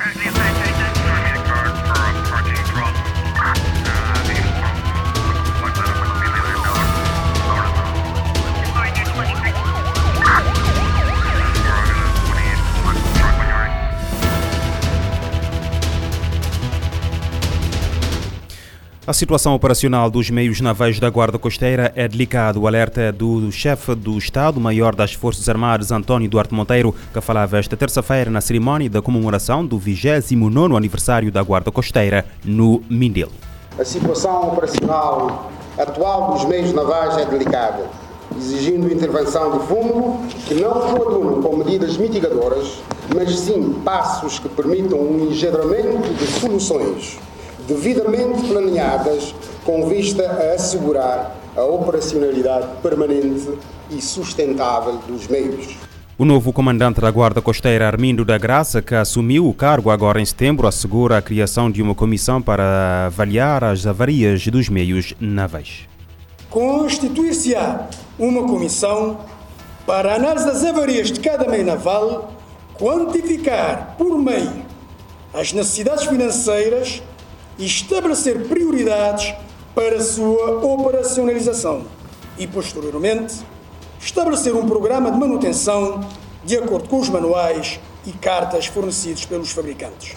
Right A situação operacional dos meios navais da Guarda Costeira é delicada. O alerta é do chefe do Estado-Maior das Forças Armadas, António Duarte Monteiro, que falava esta terça-feira na cerimónia da comemoração do 29 aniversário da Guarda Costeira no Mindelo. A situação operacional atual dos meios navais é delicada, exigindo intervenção de fundo que não coadunam com medidas mitigadoras, mas sim passos que permitam um engendramento de soluções devidamente planeadas com vista a assegurar a operacionalidade permanente e sustentável dos meios. O novo comandante da Guarda Costeira, Armindo da Graça, que assumiu o cargo agora em setembro, assegura a criação de uma comissão para avaliar as avarias dos meios navais. Constituir-se-á uma comissão para a análise das avarias de cada meio naval, quantificar por meio as necessidades financeiras e estabelecer prioridades para a sua operacionalização e, posteriormente, estabelecer um programa de manutenção de acordo com os manuais e cartas fornecidos pelos fabricantes.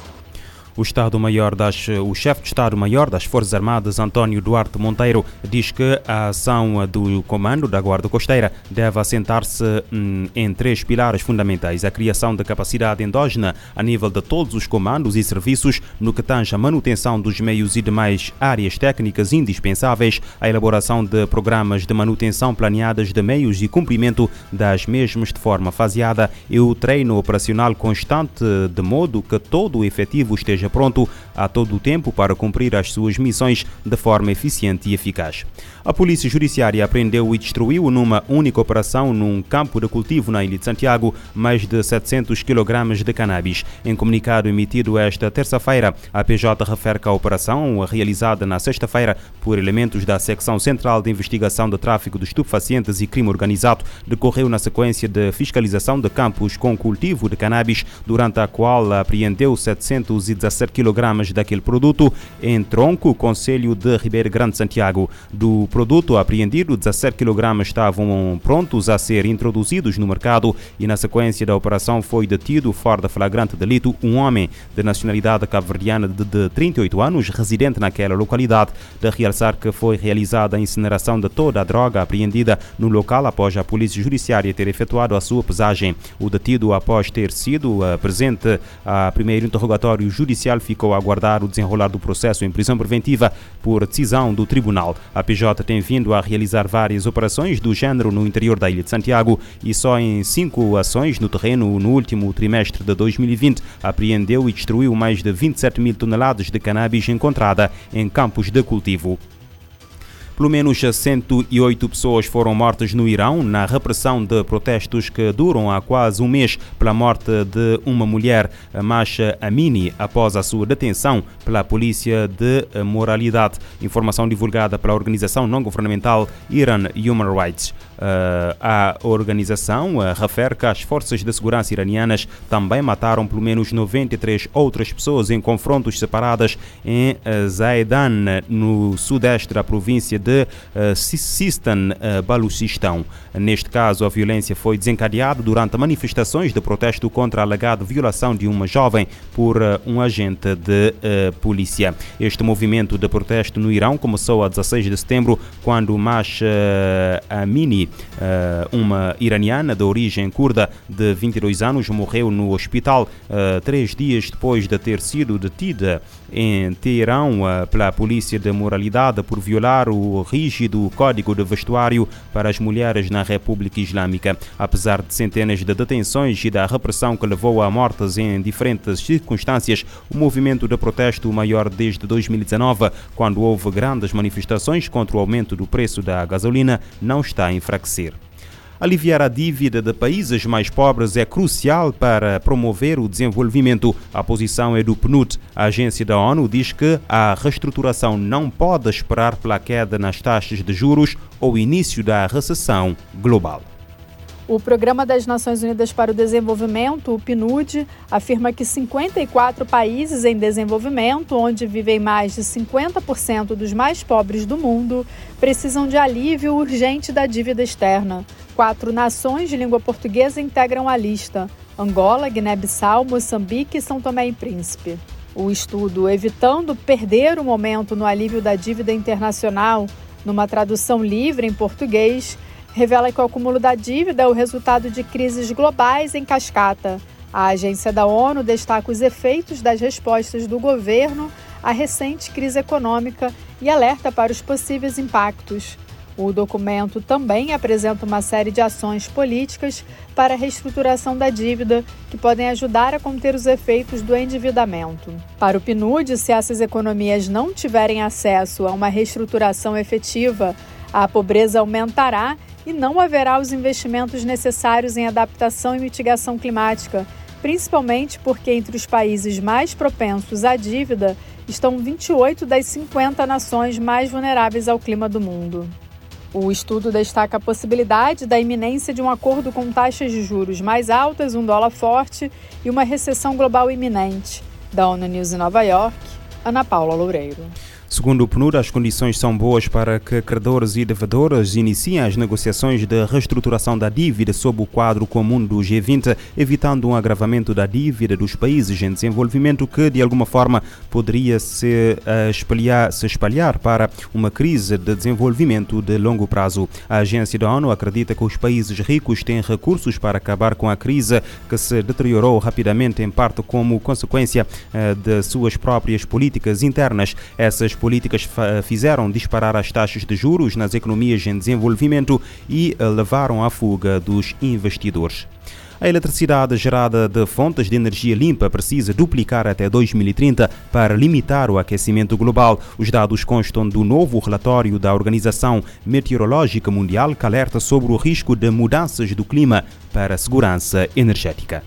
O Estado-Maior das o chefe de Estado-Maior das Forças Armadas, António Duarte Monteiro, diz que a ação do comando da Guarda Costeira deve assentar-se hum, em três pilares fundamentais: a criação de capacidade endógena a nível de todos os comandos e serviços no que tange a manutenção dos meios e demais áreas técnicas indispensáveis, a elaboração de programas de manutenção planeadas de meios e cumprimento das mesmas de forma faseada e o treino operacional constante de modo que todo o efetivo esteja esteja pronto a todo o tempo para cumprir as suas missões de forma eficiente e eficaz. A Polícia Judiciária apreendeu e destruiu numa única operação num campo de cultivo na Ilha de Santiago mais de 700 kg de cannabis. Em comunicado emitido esta terça-feira, a PJ refere que a operação, realizada na sexta-feira por elementos da Secção Central de Investigação de Tráfico de Estupefacientes e Crime Organizado, decorreu na sequência de fiscalização de campos com cultivo de cannabis, durante a qual apreendeu 717 kg daquele produto em Tronco, Conselho de Ribeiro Grande Santiago. Do produto apreendido, 17 kg estavam prontos a ser introduzidos no mercado e na sequência da operação foi detido fora da flagrante delito um homem de nacionalidade cabo-verdiana de, de 38 anos, residente naquela localidade, de realçar que foi realizada a incineração de toda a droga apreendida no local após a Polícia Judiciária ter efetuado a sua pesagem. O detido, após ter sido uh, presente a primeiro interrogatório judicial, ficou a aguardar o desenrolar do processo em prisão preventiva por decisão do tribunal. A PJ tem vindo a realizar várias operações do género no interior da Ilha de Santiago e só em cinco ações no terreno no último trimestre de 2020 apreendeu e destruiu mais de 27 mil toneladas de cannabis encontrada em campos de cultivo. Pelo menos 108 pessoas foram mortas no Irão na repressão de protestos que duram há quase um mês pela morte de uma mulher, Masha Amini, após a sua detenção pela Polícia de Moralidade. Informação divulgada pela organização não-governamental Iran Human Rights. Uh, a organização uh, refere que as forças de segurança iranianas também mataram pelo menos 93 outras pessoas em confrontos separadas em uh, Zaidan, no sudeste da província de uh, Sistan, Baluchistão. Neste caso, a violência foi desencadeada durante manifestações de protesto contra a alegada violação de uma jovem por um agente de polícia. Este movimento de protesto no Irão começou a 16 de setembro, quando Masha Amini uh, uma iraniana de origem curda de 22 anos, morreu no hospital uh, três dias depois de ter sido detida em Teherão pela polícia de moralidade por violar o rígido código de vestuário para as mulheres na República Islâmica. Apesar de centenas de detenções e da repressão que levou a mortes em diferentes circunstâncias, o movimento de protesto maior desde 2019, quando houve grandes manifestações contra o aumento do preço da gasolina, não está a enfraquecer. Aliviar a dívida de países mais pobres é crucial para promover o desenvolvimento. A posição é do PNUD. A agência da ONU diz que a reestruturação não pode esperar pela queda nas taxas de juros ou início da recessão global. O Programa das Nações Unidas para o Desenvolvimento, o PNUD, afirma que 54 países em desenvolvimento, onde vivem mais de 50% dos mais pobres do mundo, precisam de alívio urgente da dívida externa. Quatro nações de língua portuguesa integram a lista: Angola, Guiné-Bissau, Moçambique e São Tomé e Príncipe. O estudo Evitando Perder o Momento no Alívio da Dívida Internacional, numa tradução livre em português, revela que o acúmulo da dívida é o resultado de crises globais em cascata. A agência da ONU destaca os efeitos das respostas do governo à recente crise econômica e alerta para os possíveis impactos. O documento também apresenta uma série de ações políticas para a reestruturação da dívida que podem ajudar a conter os efeitos do endividamento. Para o PNUD, se essas economias não tiverem acesso a uma reestruturação efetiva, a pobreza aumentará e não haverá os investimentos necessários em adaptação e mitigação climática, principalmente porque entre os países mais propensos à dívida estão 28 das 50 nações mais vulneráveis ao clima do mundo. O estudo destaca a possibilidade da iminência de um acordo com taxas de juros mais altas, um dólar forte e uma recessão global iminente. Da ONU News em Nova York, Ana Paula Loureiro. Segundo o PNUD, as condições são boas para que credores e devedores iniciem as negociações de reestruturação da dívida sob o quadro comum do G20, evitando um agravamento da dívida dos países em desenvolvimento que, de alguma forma, poderia se eh, espalhar, se espalhar para uma crise de desenvolvimento de longo prazo. A agência da ONU acredita que os países ricos têm recursos para acabar com a crise que se deteriorou rapidamente, em parte como consequência eh, de suas próprias políticas internas. Essas políticas fizeram disparar as taxas de juros nas economias em desenvolvimento e eh, levaram à fuga dos investidores. A eletricidade gerada de fontes de energia limpa precisa duplicar até 2030 para limitar o aquecimento global. Os dados constam do novo relatório da Organização Meteorológica Mundial que alerta sobre o risco de mudanças do clima para a segurança energética.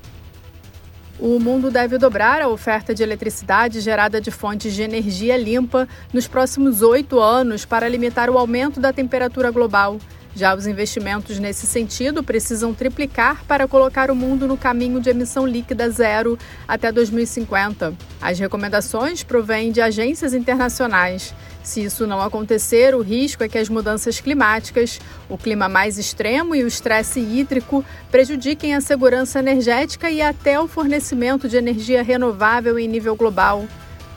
O mundo deve dobrar a oferta de eletricidade gerada de fontes de energia limpa nos próximos oito anos para limitar o aumento da temperatura global. Já os investimentos nesse sentido precisam triplicar para colocar o mundo no caminho de emissão líquida zero até 2050. As recomendações provêm de agências internacionais. Se isso não acontecer, o risco é que as mudanças climáticas, o clima mais extremo e o estresse hídrico prejudiquem a segurança energética e até o fornecimento de energia renovável em nível global.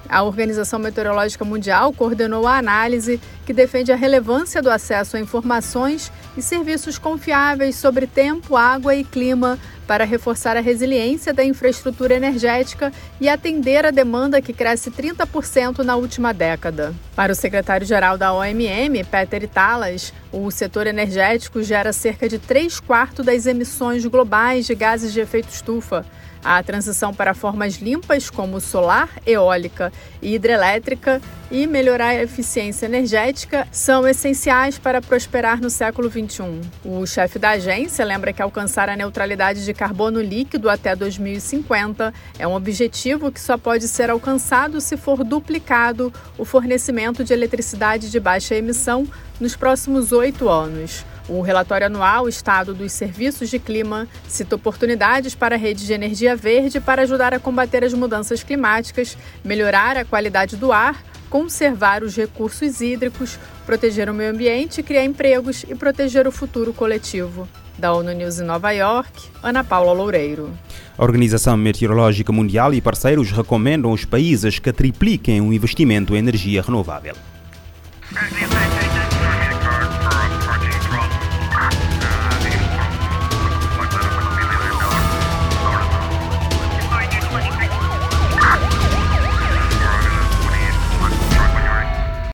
A Organização Meteorológica Mundial coordenou a análise que defende a relevância do acesso a informações e serviços confiáveis sobre tempo, água e clima para reforçar a resiliência da infraestrutura energética e atender a demanda que cresce 30% na última década. Para o secretário-geral da OMM, Peter Talas, o setor energético gera cerca de 3 quartos das emissões globais de gases de efeito estufa a transição para formas limpas como solar, eólica e hidrelétrica e melhorar a eficiência energética são essenciais para prosperar no século XXI. O chefe da agência lembra que alcançar a neutralidade de carbono líquido até 2050 é um objetivo que só pode ser alcançado se for duplicado o fornecimento de eletricidade de baixa emissão nos próximos oito anos. O relatório anual Estado dos Serviços de Clima cita oportunidades para a rede de energia verde para ajudar a combater as mudanças climáticas, melhorar a qualidade do ar, conservar os recursos hídricos, proteger o meio ambiente, criar empregos e proteger o futuro coletivo. Da ONU News em Nova York, Ana Paula Loureiro. A Organização Meteorológica Mundial e parceiros recomendam aos países que tripliquem o investimento em energia renovável.